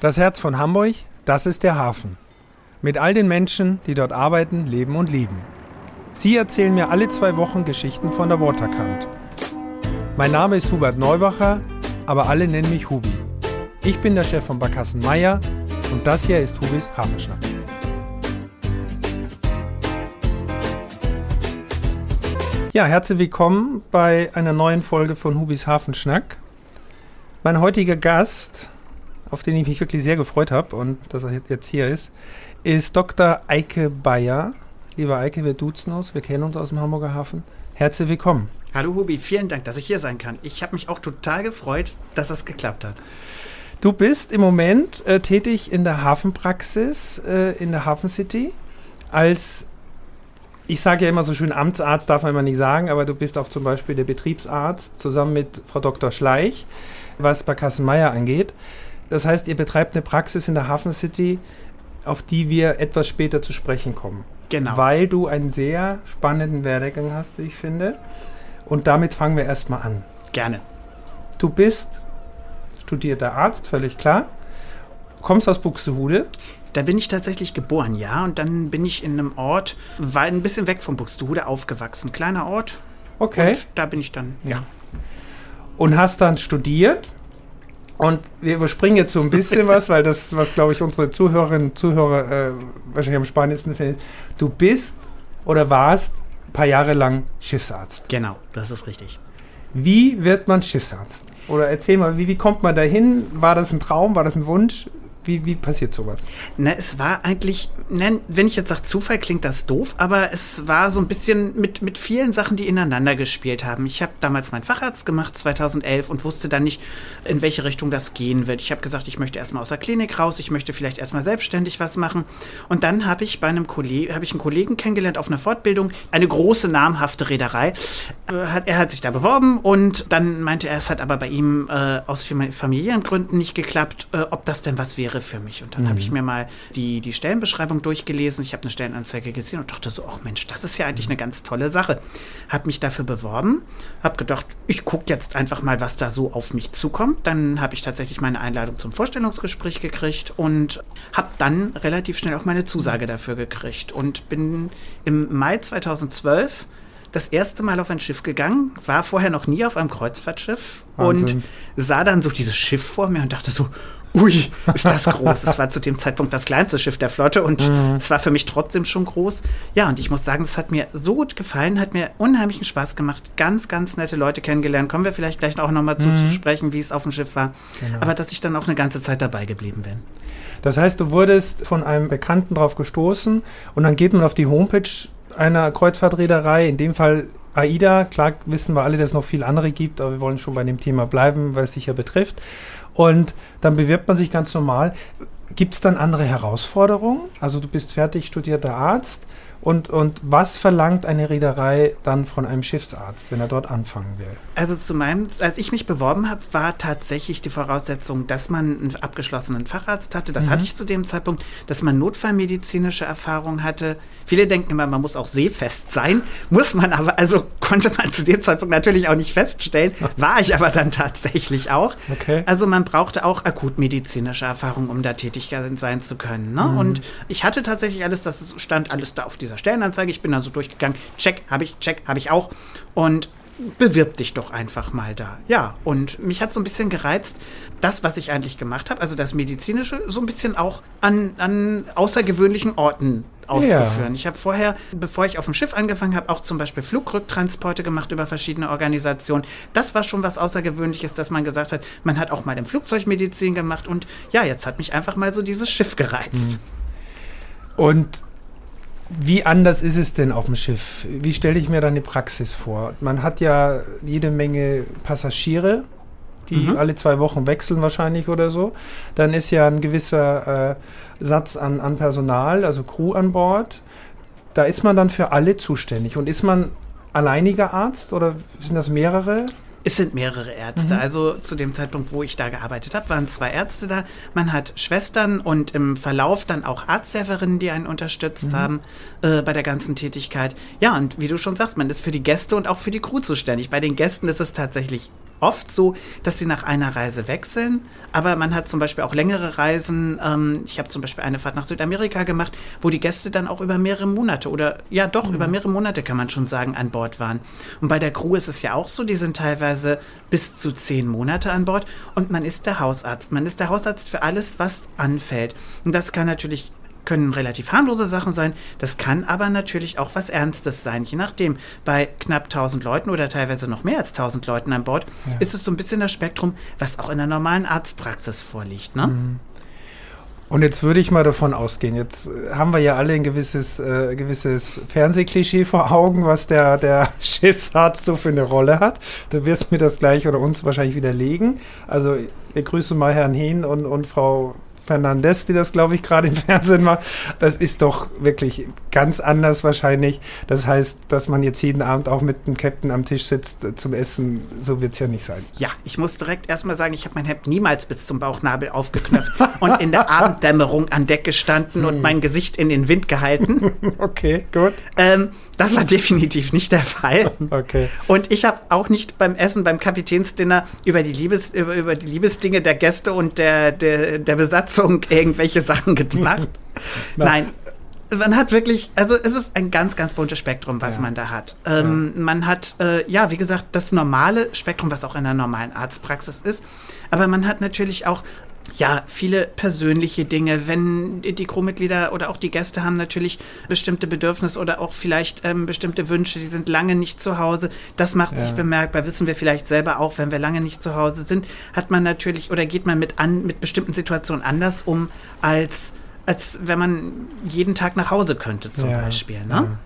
Das Herz von Hamburg, das ist der Hafen. Mit all den Menschen, die dort arbeiten, leben und lieben. Sie erzählen mir alle zwei Wochen Geschichten von der Waterkant. Mein Name ist Hubert Neubacher, aber alle nennen mich Hubi. Ich bin der Chef von Barkassen Meier und das hier ist Hubis Hafenschnack. Ja, herzlich willkommen bei einer neuen Folge von Hubis Hafenschnack. Mein heutiger Gast auf den ich mich wirklich sehr gefreut habe und dass er jetzt hier ist, ist Dr. Eike Bayer. Lieber Eike, wir duzen uns, wir kennen uns aus dem Hamburger Hafen. Herzlich willkommen. Hallo Hubi, vielen Dank, dass ich hier sein kann. Ich habe mich auch total gefreut, dass das geklappt hat. Du bist im Moment äh, tätig in der Hafenpraxis äh, in der Hafen City als ich sage ja immer so schön, Amtsarzt darf man immer nicht sagen, aber du bist auch zum Beispiel der Betriebsarzt zusammen mit Frau Dr. Schleich, was bei Kassenmeier angeht. Das heißt, ihr betreibt eine Praxis in der Hafen City, auf die wir etwas später zu sprechen kommen. Genau. Weil du einen sehr spannenden Werdegang hast, ich finde. Und damit fangen wir erstmal an. Gerne. Du bist studierter Arzt, völlig klar. Kommst aus Buxtehude. Da bin ich tatsächlich geboren, ja. Und dann bin ich in einem Ort, war ein bisschen weg von Buxtehude aufgewachsen. Kleiner Ort. Okay. Und da bin ich dann, ja. Und hast dann studiert und wir überspringen jetzt so ein bisschen was, weil das, was glaube ich unsere Zuhörerinnen und Zuhörer äh, wahrscheinlich am spannendsten finden. Du bist oder warst ein paar Jahre lang Schiffsarzt. Genau, das ist richtig. Wie wird man Schiffsarzt? Oder erzähl mal, wie, wie kommt man dahin? War das ein Traum? War das ein Wunsch? Wie, wie passiert sowas? Na, es war eigentlich, wenn ich jetzt sage Zufall, klingt das doof, aber es war so ein bisschen mit, mit vielen Sachen, die ineinander gespielt haben. Ich habe damals meinen Facharzt gemacht, 2011, und wusste dann nicht, in welche Richtung das gehen wird. Ich habe gesagt, ich möchte erstmal aus der Klinik raus, ich möchte vielleicht erstmal selbstständig was machen. Und dann habe ich bei einem Kollegen, habe ich einen Kollegen kennengelernt auf einer Fortbildung, eine große namhafte Reederei. Äh, er hat sich da beworben und dann meinte er, es hat aber bei ihm äh, aus familiären Gründen nicht geklappt, äh, ob das denn was wäre wäre für mich. Und dann mhm. habe ich mir mal die, die Stellenbeschreibung durchgelesen. Ich habe eine Stellenanzeige gesehen und dachte so, ach Mensch, das ist ja eigentlich eine ganz tolle Sache. Habe mich dafür beworben, habe gedacht, ich gucke jetzt einfach mal, was da so auf mich zukommt. Dann habe ich tatsächlich meine Einladung zum Vorstellungsgespräch gekriegt und habe dann relativ schnell auch meine Zusage dafür gekriegt und bin im Mai 2012 das erste Mal auf ein Schiff gegangen, war vorher noch nie auf einem Kreuzfahrtschiff Wahnsinn. und sah dann so dieses Schiff vor mir und dachte so, ui, ist das groß. Es war zu dem Zeitpunkt das kleinste Schiff der Flotte und mhm. es war für mich trotzdem schon groß. Ja, und ich muss sagen, es hat mir so gut gefallen, hat mir unheimlichen Spaß gemacht. Ganz, ganz nette Leute kennengelernt. Kommen wir vielleicht gleich auch nochmal mhm. zu sprechen, wie es auf dem Schiff war. Genau. Aber dass ich dann auch eine ganze Zeit dabei geblieben bin. Das heißt, du wurdest von einem Bekannten drauf gestoßen und dann geht man auf die Homepage einer Kreuzfahrtreederei, in dem Fall AIDA. Klar wissen wir alle, dass es noch viele andere gibt, aber wir wollen schon bei dem Thema bleiben, weil es sich ja betrifft. Und dann bewirbt man sich ganz normal. Gibt es dann andere Herausforderungen? Also du bist fertig studierter Arzt und, und was verlangt eine Reederei dann von einem Schiffsarzt, wenn er dort anfangen will? Also zu meinem, als ich mich beworben habe, war tatsächlich die Voraussetzung, dass man einen abgeschlossenen Facharzt hatte. Das mhm. hatte ich zu dem Zeitpunkt, dass man notfallmedizinische Erfahrung hatte. Viele denken immer, man muss auch seefest sein. Muss man aber, also konnte man zu dem Zeitpunkt natürlich auch nicht feststellen. War ich aber dann tatsächlich auch. Okay. Also man brauchte auch akutmedizinische Erfahrung, um da tätig sein zu können. Ne? Mhm. Und ich hatte tatsächlich alles, das stand alles da auf dieser dieser Stellenanzeige. Ich bin dann so durchgegangen, check, habe ich, check, habe ich auch. Und bewirb dich doch einfach mal da. Ja, und mich hat so ein bisschen gereizt, das, was ich eigentlich gemacht habe, also das Medizinische, so ein bisschen auch an, an außergewöhnlichen Orten auszuführen. Ja. Ich habe vorher, bevor ich auf dem Schiff angefangen habe, auch zum Beispiel Flugrücktransporte gemacht über verschiedene Organisationen. Das war schon was Außergewöhnliches, dass man gesagt hat, man hat auch mal im Flugzeugmedizin gemacht und ja, jetzt hat mich einfach mal so dieses Schiff gereizt. Mhm. Und wie anders ist es denn auf dem Schiff? Wie stelle ich mir da eine Praxis vor? Man hat ja jede Menge Passagiere, die mhm. alle zwei Wochen wechseln wahrscheinlich oder so. Dann ist ja ein gewisser äh, Satz an, an Personal, also Crew an Bord. Da ist man dann für alle zuständig. Und ist man alleiniger Arzt oder sind das mehrere? Es sind mehrere Ärzte. Mhm. Also zu dem Zeitpunkt, wo ich da gearbeitet habe, waren zwei Ärzte da. Man hat Schwestern und im Verlauf dann auch Arzthelferinnen, die einen unterstützt mhm. haben äh, bei der ganzen Tätigkeit. Ja, und wie du schon sagst, man ist für die Gäste und auch für die Crew zuständig. Bei den Gästen ist es tatsächlich oft so, dass sie nach einer Reise wechseln, aber man hat zum Beispiel auch längere Reisen. Ähm, ich habe zum Beispiel eine Fahrt nach Südamerika gemacht, wo die Gäste dann auch über mehrere Monate oder ja doch mhm. über mehrere Monate kann man schon sagen an Bord waren. Und bei der Crew ist es ja auch so, die sind teilweise bis zu zehn Monate an Bord und man ist der Hausarzt. Man ist der Hausarzt für alles, was anfällt. Und das kann natürlich können relativ harmlose Sachen sein, das kann aber natürlich auch was Ernstes sein. Je nachdem, bei knapp 1000 Leuten oder teilweise noch mehr als 1000 Leuten an Bord, ja. ist es so ein bisschen das Spektrum, was auch in der normalen Arztpraxis vorliegt. Ne? Mhm. Und jetzt würde ich mal davon ausgehen, jetzt haben wir ja alle ein gewisses, äh, gewisses Fernsehklischee vor Augen, was der, der Schiffsarzt so für eine Rolle hat. Du wirst mir das gleich oder uns wahrscheinlich widerlegen. Also wir grüßen mal Herrn Hehn und, und Frau Fernandez, die das, glaube ich, gerade im Fernsehen macht. Das ist doch wirklich ganz anders wahrscheinlich. Das heißt, dass man jetzt jeden Abend auch mit dem Captain am Tisch sitzt äh, zum Essen, so wird es ja nicht sein. Ja, ich muss direkt erstmal sagen, ich habe mein Hemd niemals bis zum Bauchnabel aufgeknöpft und in der Abenddämmerung an Deck gestanden und hm. mein Gesicht in den Wind gehalten. okay, gut. Ähm, das war definitiv nicht der Fall. Okay. Und ich habe auch nicht beim Essen, beim Kapitänsdinner über die, Liebes, über, über die Liebesdinge der Gäste und der, der, der Besatzung irgendwelche Sachen gemacht. Nein, man hat wirklich, also es ist ein ganz, ganz buntes Spektrum, was ja. man da hat. Ähm, ja. Man hat, äh, ja, wie gesagt, das normale Spektrum, was auch in der normalen Arztpraxis ist. Aber man hat natürlich auch ja, viele persönliche Dinge. Wenn die Crewmitglieder oder auch die Gäste haben natürlich bestimmte Bedürfnisse oder auch vielleicht ähm, bestimmte Wünsche, die sind lange nicht zu Hause. Das macht ja. sich bemerkbar, wissen wir vielleicht selber auch, wenn wir lange nicht zu Hause sind, hat man natürlich oder geht man mit an mit bestimmten Situationen anders um als als wenn man jeden Tag nach Hause könnte zum ja. Beispiel. Ne? Ja.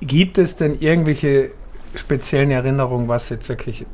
Gibt es denn irgendwelche speziellen Erinnerungen, was jetzt wirklich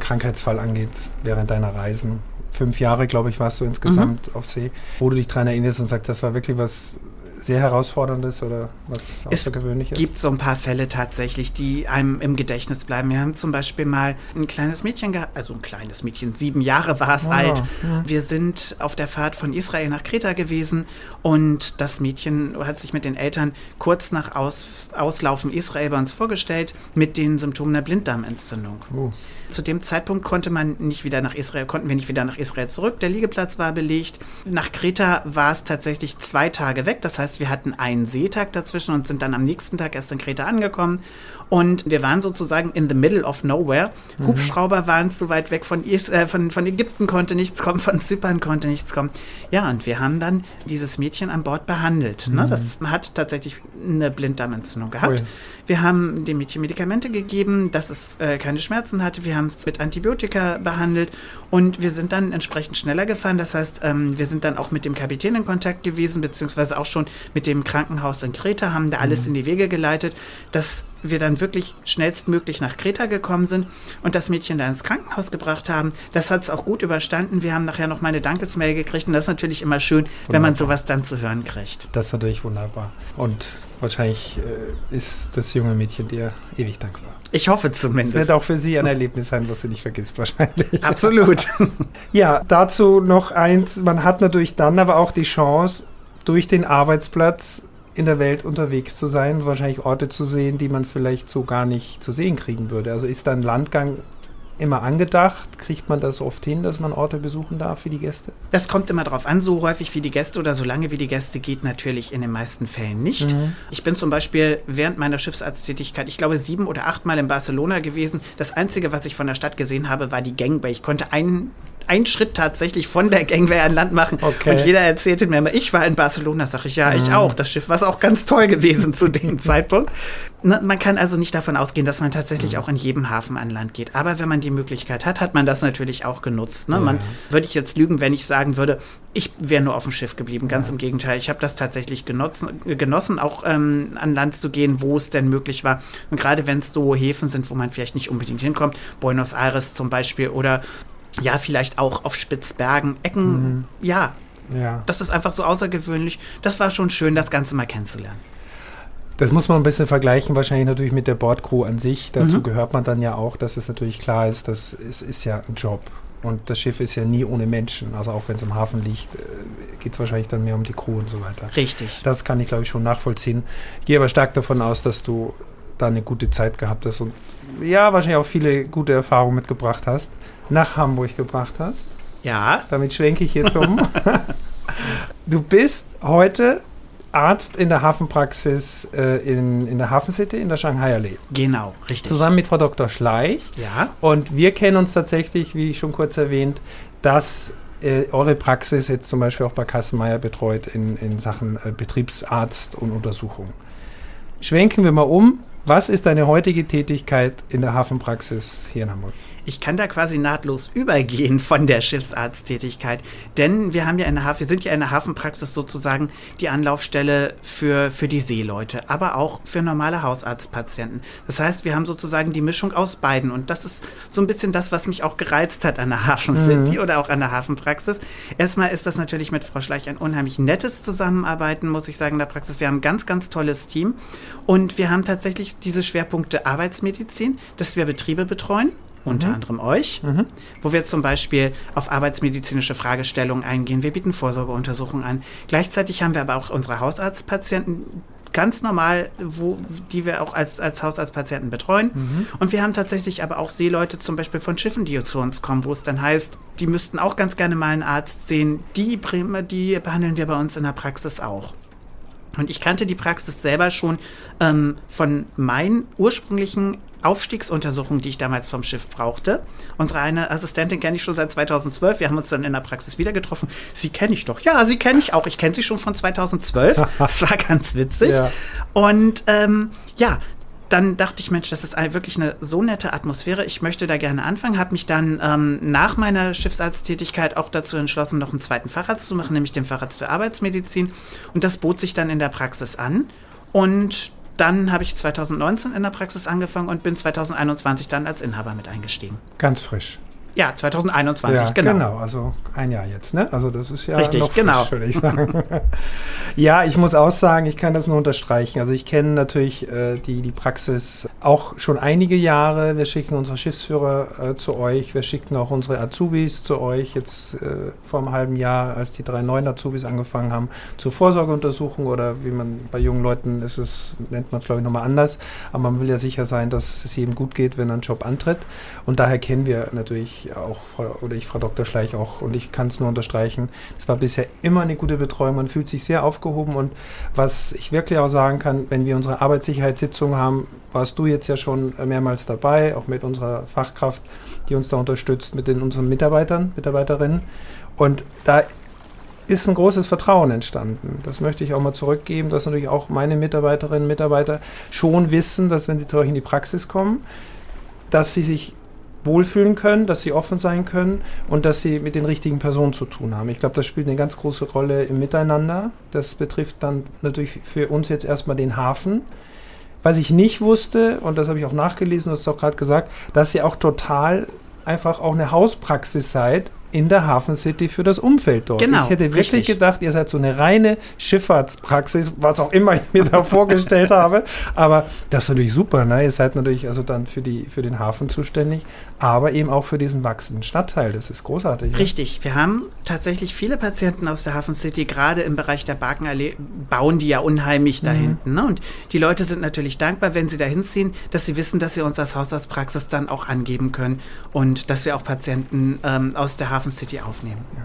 Krankheitsfall angeht während deiner Reisen? Fünf Jahre, glaube ich, warst du insgesamt mhm. auf See, wo du dich daran erinnerst und sagst, das war wirklich was sehr herausforderndes oder was Außergewöhnliches? Es gibt so ein paar Fälle tatsächlich, die einem im Gedächtnis bleiben. Wir haben zum Beispiel mal ein kleines Mädchen gehabt, also ein kleines Mädchen, sieben Jahre war es oh, alt. Ja. Wir sind auf der Fahrt von Israel nach Kreta gewesen und das Mädchen hat sich mit den Eltern kurz nach Aus, Auslaufen Israel bei uns vorgestellt mit den Symptomen der Blinddarmentzündung. Oh. Zu dem Zeitpunkt konnte man nicht wieder nach Israel, konnten wir nicht wieder nach Israel zurück. Der Liegeplatz war belegt. Nach Kreta war es tatsächlich zwei Tage weg. Das heißt, wir hatten einen Seetag dazwischen und sind dann am nächsten Tag erst in Kreta angekommen. Und wir waren sozusagen in the middle of nowhere. Mhm. Hubschrauber waren zu weit weg von, äh, von, von Ägypten, konnte nichts kommen, von Zypern konnte nichts kommen. Ja, und wir haben dann dieses Mädchen an Bord behandelt. Ne? Mhm. Ne? Das hat tatsächlich eine Blinddarmentzündung gehabt. Ui. Wir haben dem Mädchen Medikamente gegeben, dass es äh, keine Schmerzen hatte. Wir haben es mit Antibiotika behandelt und wir sind dann entsprechend schneller gefahren. Das heißt, ähm, wir sind dann auch mit dem Kapitän in Kontakt gewesen, beziehungsweise auch schon mit dem Krankenhaus in Kreta, haben da alles mhm. in die Wege geleitet, dass wir dann wirklich schnellstmöglich nach Kreta gekommen sind und das Mädchen da ins Krankenhaus gebracht haben. Das hat es auch gut überstanden. Wir haben nachher noch mal eine Dankesmail gekriegt und das ist natürlich immer schön, wunderbar. wenn man sowas dann zu hören kriegt. Das ist natürlich wunderbar. Und wahrscheinlich äh, ist das junge Mädchen dir ewig dankbar. Ich hoffe zumindest. Es wird auch für sie ein Erlebnis sein, was sie nicht vergisst, wahrscheinlich. Absolut. ja, dazu noch eins. Man hat natürlich dann aber auch die Chance, durch den Arbeitsplatz in der Welt unterwegs zu sein, wahrscheinlich Orte zu sehen, die man vielleicht so gar nicht zu sehen kriegen würde. Also ist da ein Landgang immer angedacht? Kriegt man das oft hin, dass man Orte besuchen darf für die Gäste? Das kommt immer darauf an, so häufig wie die Gäste oder so lange wie die Gäste geht natürlich in den meisten Fällen nicht. Mhm. Ich bin zum Beispiel während meiner Schiffsarzttätigkeit, ich glaube, sieben oder achtmal in Barcelona gewesen. Das Einzige, was ich von der Stadt gesehen habe, war die Gangway. Ich konnte einen einen Schritt tatsächlich von der Gangway an Land machen. Okay. Und jeder erzählte mir immer, ich war in Barcelona. Sag ich, ja, ich mhm. auch. Das Schiff war auch ganz toll gewesen zu dem Zeitpunkt. Man kann also nicht davon ausgehen, dass man tatsächlich mhm. auch in jedem Hafen an Land geht. Aber wenn man die Möglichkeit hat, hat man das natürlich auch genutzt. Ne? Ja. Man würde ich jetzt lügen, wenn ich sagen würde, ich wäre nur auf dem Schiff geblieben. Ganz im Gegenteil. Ich habe das tatsächlich genossen, genossen auch ähm, an Land zu gehen, wo es denn möglich war. Und gerade wenn es so Häfen sind, wo man vielleicht nicht unbedingt hinkommt, Buenos Aires zum Beispiel oder ja, vielleicht auch auf Spitzbergen, Ecken, mhm. ja. Ja. Das ist einfach so außergewöhnlich. Das war schon schön, das Ganze mal kennenzulernen. Das muss man ein bisschen vergleichen, wahrscheinlich natürlich mit der Bordcrew an sich. Dazu mhm. gehört man dann ja auch, dass es natürlich klar ist, dass es ist ja ein Job. Und das Schiff ist ja nie ohne Menschen. Also auch wenn es im Hafen liegt, äh, geht es wahrscheinlich dann mehr um die Crew und so weiter. Richtig. Das kann ich, glaube ich, schon nachvollziehen. Ich gehe aber stark davon aus, dass du da eine gute Zeit gehabt hast und ja wahrscheinlich auch viele gute Erfahrungen mitgebracht hast, nach Hamburg gebracht hast. Ja. Damit schwenke ich jetzt um. du bist heute Arzt in der Hafenpraxis äh, in, in der Hafen City in der Shanghai Allee. Genau, richtig. Zusammen mit Frau Dr. Schleich. Ja. Und wir kennen uns tatsächlich, wie ich schon kurz erwähnt, dass äh, eure Praxis jetzt zum Beispiel auch bei Kassenmeier betreut in, in Sachen äh, Betriebsarzt und Untersuchung. Schwenken wir mal um. Was ist deine heutige Tätigkeit in der Hafenpraxis hier in Hamburg? Ich kann da quasi nahtlos übergehen von der Schiffsarzttätigkeit, denn wir haben ja in der Hafen, wir sind ja in der Hafenpraxis sozusagen die Anlaufstelle für, für die Seeleute, aber auch für normale Hausarztpatienten. Das heißt, wir haben sozusagen die Mischung aus beiden und das ist so ein bisschen das, was mich auch gereizt hat an der Hafen City mhm. oder auch an der Hafenpraxis. Erstmal ist das natürlich mit Frau Schleich ein unheimlich nettes Zusammenarbeiten, muss ich sagen, in der Praxis. Wir haben ein ganz, ganz tolles Team und wir haben tatsächlich diese Schwerpunkte Arbeitsmedizin, dass wir Betriebe betreuen unter mhm. anderem euch, mhm. wo wir zum Beispiel auf arbeitsmedizinische Fragestellungen eingehen. Wir bieten Vorsorgeuntersuchungen an. Gleichzeitig haben wir aber auch unsere Hausarztpatienten ganz normal, wo, die wir auch als, als Hausarztpatienten betreuen. Mhm. Und wir haben tatsächlich aber auch Seeleute zum Beispiel von Schiffen, die zu uns kommen, wo es dann heißt, die müssten auch ganz gerne mal einen Arzt sehen. Die, die behandeln wir bei uns in der Praxis auch. Und ich kannte die Praxis selber schon ähm, von meinen ursprünglichen Aufstiegsuntersuchungen, die ich damals vom Schiff brauchte. Unsere eine Assistentin kenne ich schon seit 2012. Wir haben uns dann in der Praxis wieder getroffen. Sie kenne ich doch. Ja, sie kenne ich auch. Ich kenne sie schon von 2012. das war ganz witzig. Ja. Und ähm, ja, dann dachte ich, Mensch, das ist wirklich eine so nette Atmosphäre. Ich möchte da gerne anfangen. Habe mich dann ähm, nach meiner Schiffsarzttätigkeit auch dazu entschlossen, noch einen zweiten Facharzt zu machen, nämlich den Facharzt für Arbeitsmedizin. Und das bot sich dann in der Praxis an. Und dann habe ich 2019 in der Praxis angefangen und bin 2021 dann als Inhaber mit eingestiegen. Ganz frisch. Ja, 2021, ja, genau. Genau, also ein Jahr jetzt, ne? Also das ist ja Richtig, noch genau. frisch, würde ich sagen. ja, ich muss auch sagen, ich kann das nur unterstreichen. Also ich kenne natürlich äh, die, die Praxis auch schon einige Jahre. Wir schicken unsere Schiffsführer äh, zu euch, wir schicken auch unsere Azubis zu euch. Jetzt äh, vor einem halben Jahr, als die drei neuen Azubis angefangen haben, zur Vorsorgeuntersuchung oder wie man bei jungen Leuten ist es, nennt man es glaube ich nochmal anders. Aber man will ja sicher sein, dass es jedem gut geht, wenn er einen Job antritt. Und daher kennen wir natürlich auch, oder ich, Frau Dr. Schleich auch, und ich kann es nur unterstreichen, es war bisher immer eine gute Betreuung. Man fühlt sich sehr aufgehoben und was ich wirklich auch sagen kann, wenn wir unsere Arbeitssicherheitssitzung haben, warst du jetzt ja schon mehrmals dabei, auch mit unserer Fachkraft, die uns da unterstützt, mit den unseren Mitarbeitern, Mitarbeiterinnen. Und da ist ein großes Vertrauen entstanden. Das möchte ich auch mal zurückgeben, dass natürlich auch meine Mitarbeiterinnen und Mitarbeiter schon wissen, dass wenn sie zu euch in die Praxis kommen, dass sie sich wohlfühlen können, dass sie offen sein können und dass sie mit den richtigen Personen zu tun haben. Ich glaube, das spielt eine ganz große Rolle im Miteinander. Das betrifft dann natürlich für uns jetzt erstmal den Hafen. Was ich nicht wusste, und das habe ich auch nachgelesen, du hast auch gerade gesagt, dass ihr auch total einfach auch eine Hauspraxis seid in der Hafen City für das Umfeld dort. Genau, ich hätte wirklich richtig. gedacht, ihr seid so eine reine Schifffahrtspraxis, was auch immer ich mir da vorgestellt habe. Aber das ist natürlich super. Ne? Ihr seid natürlich also dann für, die, für den Hafen zuständig, aber eben auch für diesen wachsenden Stadtteil. Das ist großartig. Richtig. Wir haben tatsächlich viele Patienten aus der Hafen City, gerade im Bereich der Barkenallee, bauen die ja unheimlich da mhm. hinten. Ne? Und die Leute sind natürlich dankbar, wenn sie da hinziehen, dass sie wissen, dass sie uns als Hausarztpraxis dann auch angeben können und dass wir auch Patienten ähm, aus der Hafen Hafen City aufnehmen. Ja.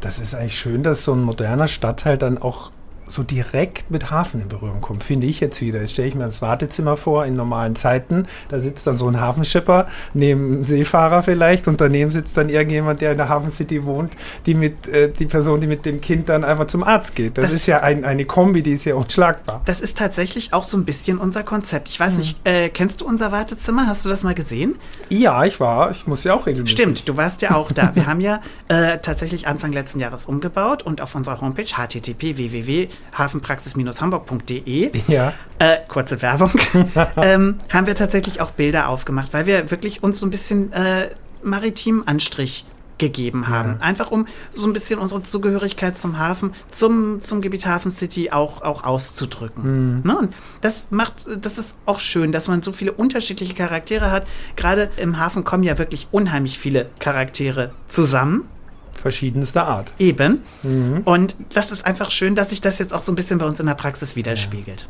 Das ist eigentlich schön, dass so ein moderner Stadtteil dann auch so direkt mit Hafen in Berührung kommt, finde ich jetzt wieder. Jetzt stelle ich mir das Wartezimmer vor in normalen Zeiten. Da sitzt dann so ein Hafenschipper neben einem Seefahrer vielleicht und daneben sitzt dann irgendjemand, der in der Hafen City wohnt, die mit äh, die Person, die mit dem Kind dann einfach zum Arzt geht. Das, das ist ja ein, eine Kombi, die ist ja unschlagbar. Das ist tatsächlich auch so ein bisschen unser Konzept. Ich weiß mhm. nicht, äh, kennst du unser Wartezimmer? Hast du das mal gesehen? Ja, ich war. Ich muss ja auch regelmäßig. Stimmt, du warst ja auch da. Wir haben ja äh, tatsächlich Anfang letzten Jahres umgebaut und auf unserer Homepage http www hafenpraxis-hamburg.de, ja. äh, kurze Werbung, ähm, haben wir tatsächlich auch Bilder aufgemacht, weil wir wirklich uns so ein bisschen äh, maritim Anstrich gegeben haben. Ja. Einfach um so ein bisschen unsere Zugehörigkeit zum Hafen, zum, zum Gebiet Hafen City auch, auch auszudrücken. Mhm. Ne? Und das macht, das ist auch schön, dass man so viele unterschiedliche Charaktere hat. Gerade im Hafen kommen ja wirklich unheimlich viele Charaktere zusammen verschiedenster Art. Eben. Mhm. Und das ist einfach schön, dass sich das jetzt auch so ein bisschen bei uns in der Praxis widerspiegelt.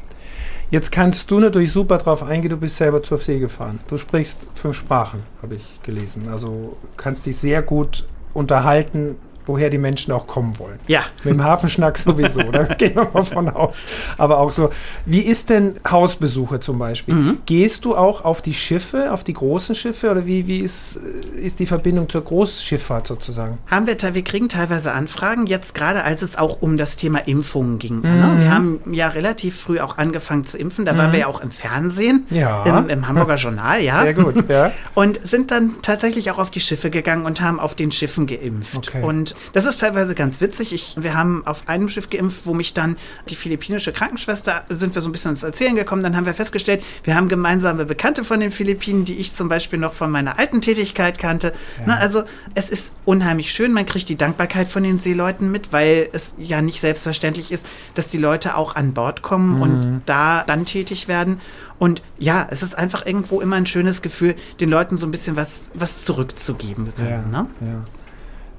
Jetzt kannst du natürlich super drauf eingehen, du bist selber zur See gefahren. Du sprichst fünf Sprachen, habe ich gelesen. Also kannst dich sehr gut unterhalten woher die Menschen auch kommen wollen. Ja. Mit dem Hafenschnack sowieso, da gehen wir mal von aus. Aber auch so, wie ist denn Hausbesuche zum Beispiel? Mhm. Gehst du auch auf die Schiffe, auf die großen Schiffe oder wie, wie ist, ist die Verbindung zur Großschifffahrt sozusagen? Haben wir, wir kriegen teilweise Anfragen, jetzt gerade als es auch um das Thema Impfungen ging. Ne? Mhm. Wir haben ja relativ früh auch angefangen zu impfen, da mhm. waren wir ja auch im Fernsehen, ja. im, im Hamburger Journal, ja. Sehr gut, ja. Und sind dann tatsächlich auch auf die Schiffe gegangen und haben auf den Schiffen geimpft. Okay. Und das ist teilweise ganz witzig. Ich, wir haben auf einem Schiff geimpft, wo mich dann die philippinische Krankenschwester, sind wir so ein bisschen ins Erzählen gekommen. Dann haben wir festgestellt, wir haben gemeinsame Bekannte von den Philippinen, die ich zum Beispiel noch von meiner alten Tätigkeit kannte. Ja. Na, also es ist unheimlich schön. Man kriegt die Dankbarkeit von den Seeleuten mit, weil es ja nicht selbstverständlich ist, dass die Leute auch an Bord kommen mhm. und da dann tätig werden. Und ja, es ist einfach irgendwo immer ein schönes Gefühl, den Leuten so ein bisschen was, was zurückzugeben. Können, ja, ne? ja.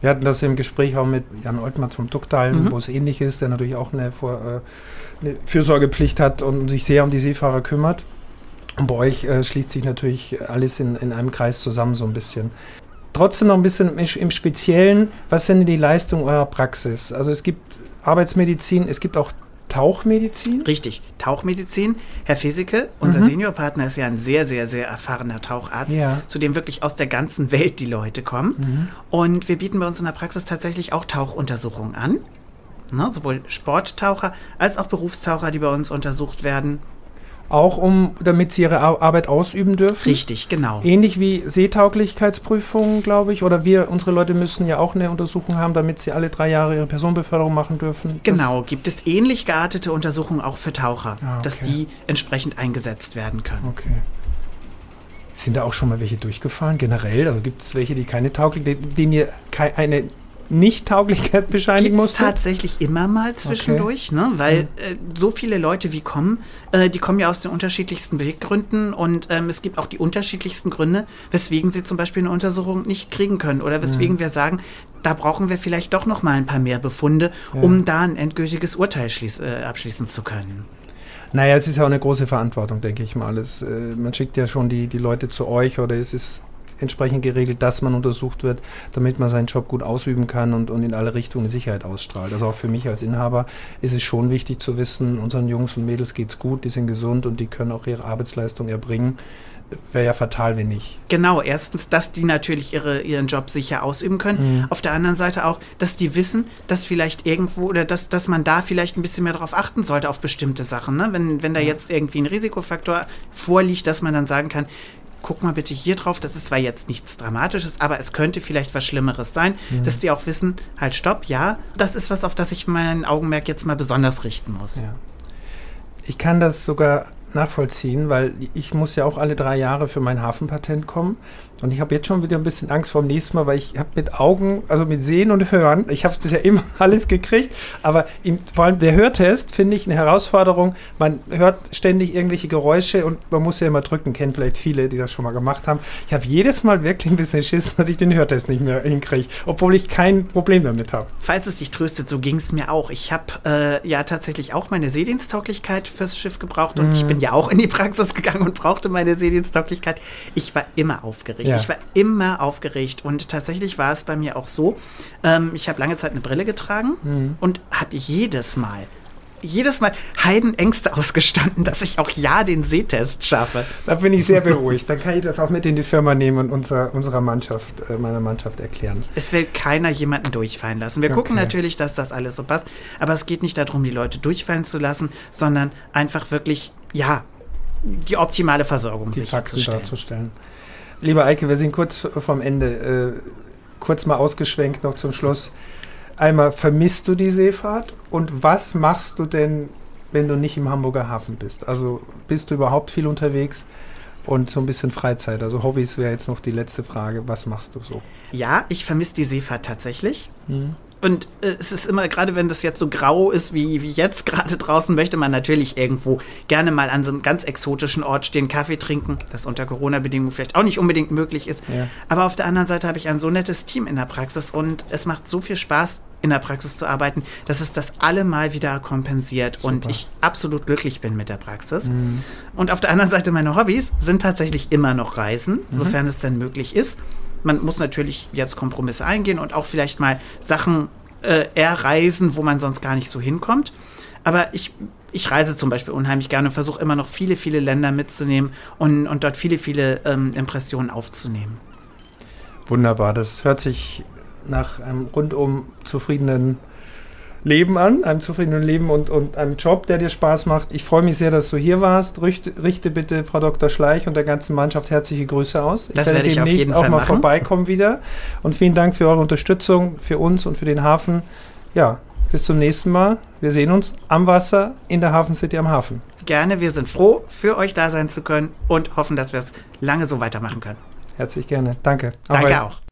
Wir hatten das im Gespräch auch mit Jan Oltmann vom Duckteil, mhm. wo es ähnlich ist, der natürlich auch eine, Vor äh, eine, Fürsorgepflicht hat und sich sehr um die Seefahrer kümmert. Und bei euch äh, schließt sich natürlich alles in, in einem Kreis zusammen so ein bisschen. Trotzdem noch ein bisschen im Speziellen, was sind denn die Leistungen eurer Praxis? Also es gibt Arbeitsmedizin, es gibt auch Tauchmedizin? Richtig, Tauchmedizin. Herr Feseke, unser mhm. Seniorpartner, ist ja ein sehr, sehr, sehr erfahrener Taucharzt, ja. zu dem wirklich aus der ganzen Welt die Leute kommen. Mhm. Und wir bieten bei uns in der Praxis tatsächlich auch Tauchuntersuchungen an. Na, sowohl Sporttaucher als auch Berufstaucher, die bei uns untersucht werden. Auch um, damit sie ihre Arbeit ausüben dürfen? Richtig, genau. Ähnlich wie Seetauglichkeitsprüfungen, glaube ich. Oder wir, unsere Leute müssen ja auch eine Untersuchung haben, damit sie alle drei Jahre ihre Personenbeförderung machen dürfen. Genau, gibt es ähnlich geartete Untersuchungen auch für Taucher, ah, okay. dass die entsprechend eingesetzt werden können. Okay. Sind da auch schon mal welche durchgefahren, generell? Also gibt es welche, die keine tauglich, denen ihr eine nicht-Tauglichkeit bescheinigen muss? tatsächlich immer mal zwischendurch, okay. ne? weil äh, so viele Leute wie kommen, äh, die kommen ja aus den unterschiedlichsten Beweggründen und ähm, es gibt auch die unterschiedlichsten Gründe, weswegen sie zum Beispiel eine Untersuchung nicht kriegen können oder weswegen mhm. wir sagen, da brauchen wir vielleicht doch noch mal ein paar mehr Befunde, ja. um da ein endgültiges Urteil äh, abschließen zu können. Naja, es ist ja auch eine große Verantwortung, denke ich mal. Es, äh, man schickt ja schon die, die Leute zu euch oder es ist entsprechend geregelt, dass man untersucht wird, damit man seinen Job gut ausüben kann und, und in alle Richtungen Sicherheit ausstrahlt. Also auch für mich als Inhaber ist es schon wichtig zu wissen, unseren Jungs und Mädels geht es gut, die sind gesund und die können auch ihre Arbeitsleistung erbringen wäre ja fatal, wenn nicht. Genau, erstens, dass die natürlich ihre, ihren Job sicher ausüben können. Mhm. Auf der anderen Seite auch, dass die wissen, dass vielleicht irgendwo oder dass, dass man da vielleicht ein bisschen mehr darauf achten sollte, auf bestimmte Sachen. Ne? Wenn, wenn da ja. jetzt irgendwie ein Risikofaktor vorliegt, dass man dann sagen kann, guck mal bitte hier drauf, das ist zwar jetzt nichts Dramatisches, aber es könnte vielleicht was Schlimmeres sein, mhm. dass die auch wissen, halt stopp, ja, das ist was, auf das ich mein Augenmerk jetzt mal besonders richten muss. Ja. Ich kann das sogar nachvollziehen, weil ich muss ja auch alle drei Jahre für mein Hafenpatent kommen. Und ich habe jetzt schon wieder ein bisschen Angst vor dem nächsten Mal, weil ich habe mit Augen, also mit Sehen und Hören, ich habe es bisher immer alles gekriegt, aber im, vor allem der Hörtest finde ich eine Herausforderung. Man hört ständig irgendwelche Geräusche und man muss ja immer drücken, kennen vielleicht viele, die das schon mal gemacht haben. Ich habe jedes Mal wirklich ein bisschen Schiss, dass ich den Hörtest nicht mehr hinkriege, obwohl ich kein Problem damit habe. Falls es dich tröstet, so ging es mir auch. Ich habe äh, ja tatsächlich auch meine Seediensttauglichkeit fürs Schiff gebraucht und mm. ich bin ja auch in die Praxis gegangen und brauchte meine Seediensttauglichkeit. Ich war immer aufgeregt. Ja. Ich war immer aufgeregt und tatsächlich war es bei mir auch so. Ähm, ich habe lange Zeit eine Brille getragen mhm. und habe jedes Mal jedes Mal Heidenängste ausgestanden, dass ich auch ja den Sehtest schaffe. Da bin ich sehr beruhigt. Dann kann ich das auch mit in die Firma nehmen und unserer, unserer Mannschaft, äh, meiner Mannschaft erklären. Es will keiner jemanden durchfallen lassen. Wir okay. gucken natürlich, dass das alles so passt, aber es geht nicht darum, die Leute durchfallen zu lassen, sondern einfach wirklich, ja, die optimale Versorgung die sicherzustellen. darzustellen. Lieber Eike, wir sind kurz vorm Ende. Äh, kurz mal ausgeschwenkt noch zum Schluss. Einmal, vermisst du die Seefahrt? Und was machst du denn, wenn du nicht im Hamburger Hafen bist? Also bist du überhaupt viel unterwegs? Und so ein bisschen Freizeit, also Hobbys wäre jetzt noch die letzte Frage. Was machst du so? Ja, ich vermisse die Seefahrt tatsächlich. Mhm. Und äh, es ist immer, gerade wenn das jetzt so grau ist wie, wie jetzt gerade draußen, möchte man natürlich irgendwo gerne mal an so einem ganz exotischen Ort stehen, Kaffee trinken, das unter Corona-Bedingungen vielleicht auch nicht unbedingt möglich ist. Ja. Aber auf der anderen Seite habe ich ein so nettes Team in der Praxis und es macht so viel Spaß, in der Praxis zu arbeiten, dass es das alle mal wieder kompensiert Super. und ich absolut glücklich bin mit der Praxis. Mhm. Und auf der anderen Seite meine Hobbys sind tatsächlich immer noch Reisen, mhm. sofern es denn möglich ist. Man muss natürlich jetzt Kompromisse eingehen und auch vielleicht mal Sachen äh, erreisen, wo man sonst gar nicht so hinkommt. Aber ich, ich reise zum Beispiel unheimlich gerne und versuche immer noch viele, viele Länder mitzunehmen und, und dort viele, viele ähm, Impressionen aufzunehmen. Wunderbar, das hört sich nach einem rundum zufriedenen Leben an, einem zufriedenen Leben und, und einem Job, der dir Spaß macht. Ich freue mich sehr, dass du hier warst. Richte, richte bitte Frau Dr. Schleich und der ganzen Mannschaft herzliche Grüße aus. Ich das werde, werde ich demnächst auch mal machen. vorbeikommen wieder. Und vielen Dank für eure Unterstützung, für uns und für den Hafen. Ja, bis zum nächsten Mal. Wir sehen uns am Wasser in der Hafen City am Hafen. Gerne, wir sind froh, für euch da sein zu können und hoffen, dass wir es lange so weitermachen können. Herzlich gerne. Danke. Danke auch.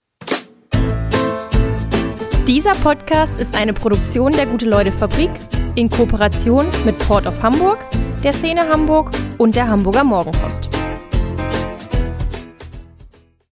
Dieser Podcast ist eine Produktion der Gute-Leute-Fabrik in Kooperation mit Port of Hamburg, der Szene Hamburg und der Hamburger Morgenpost.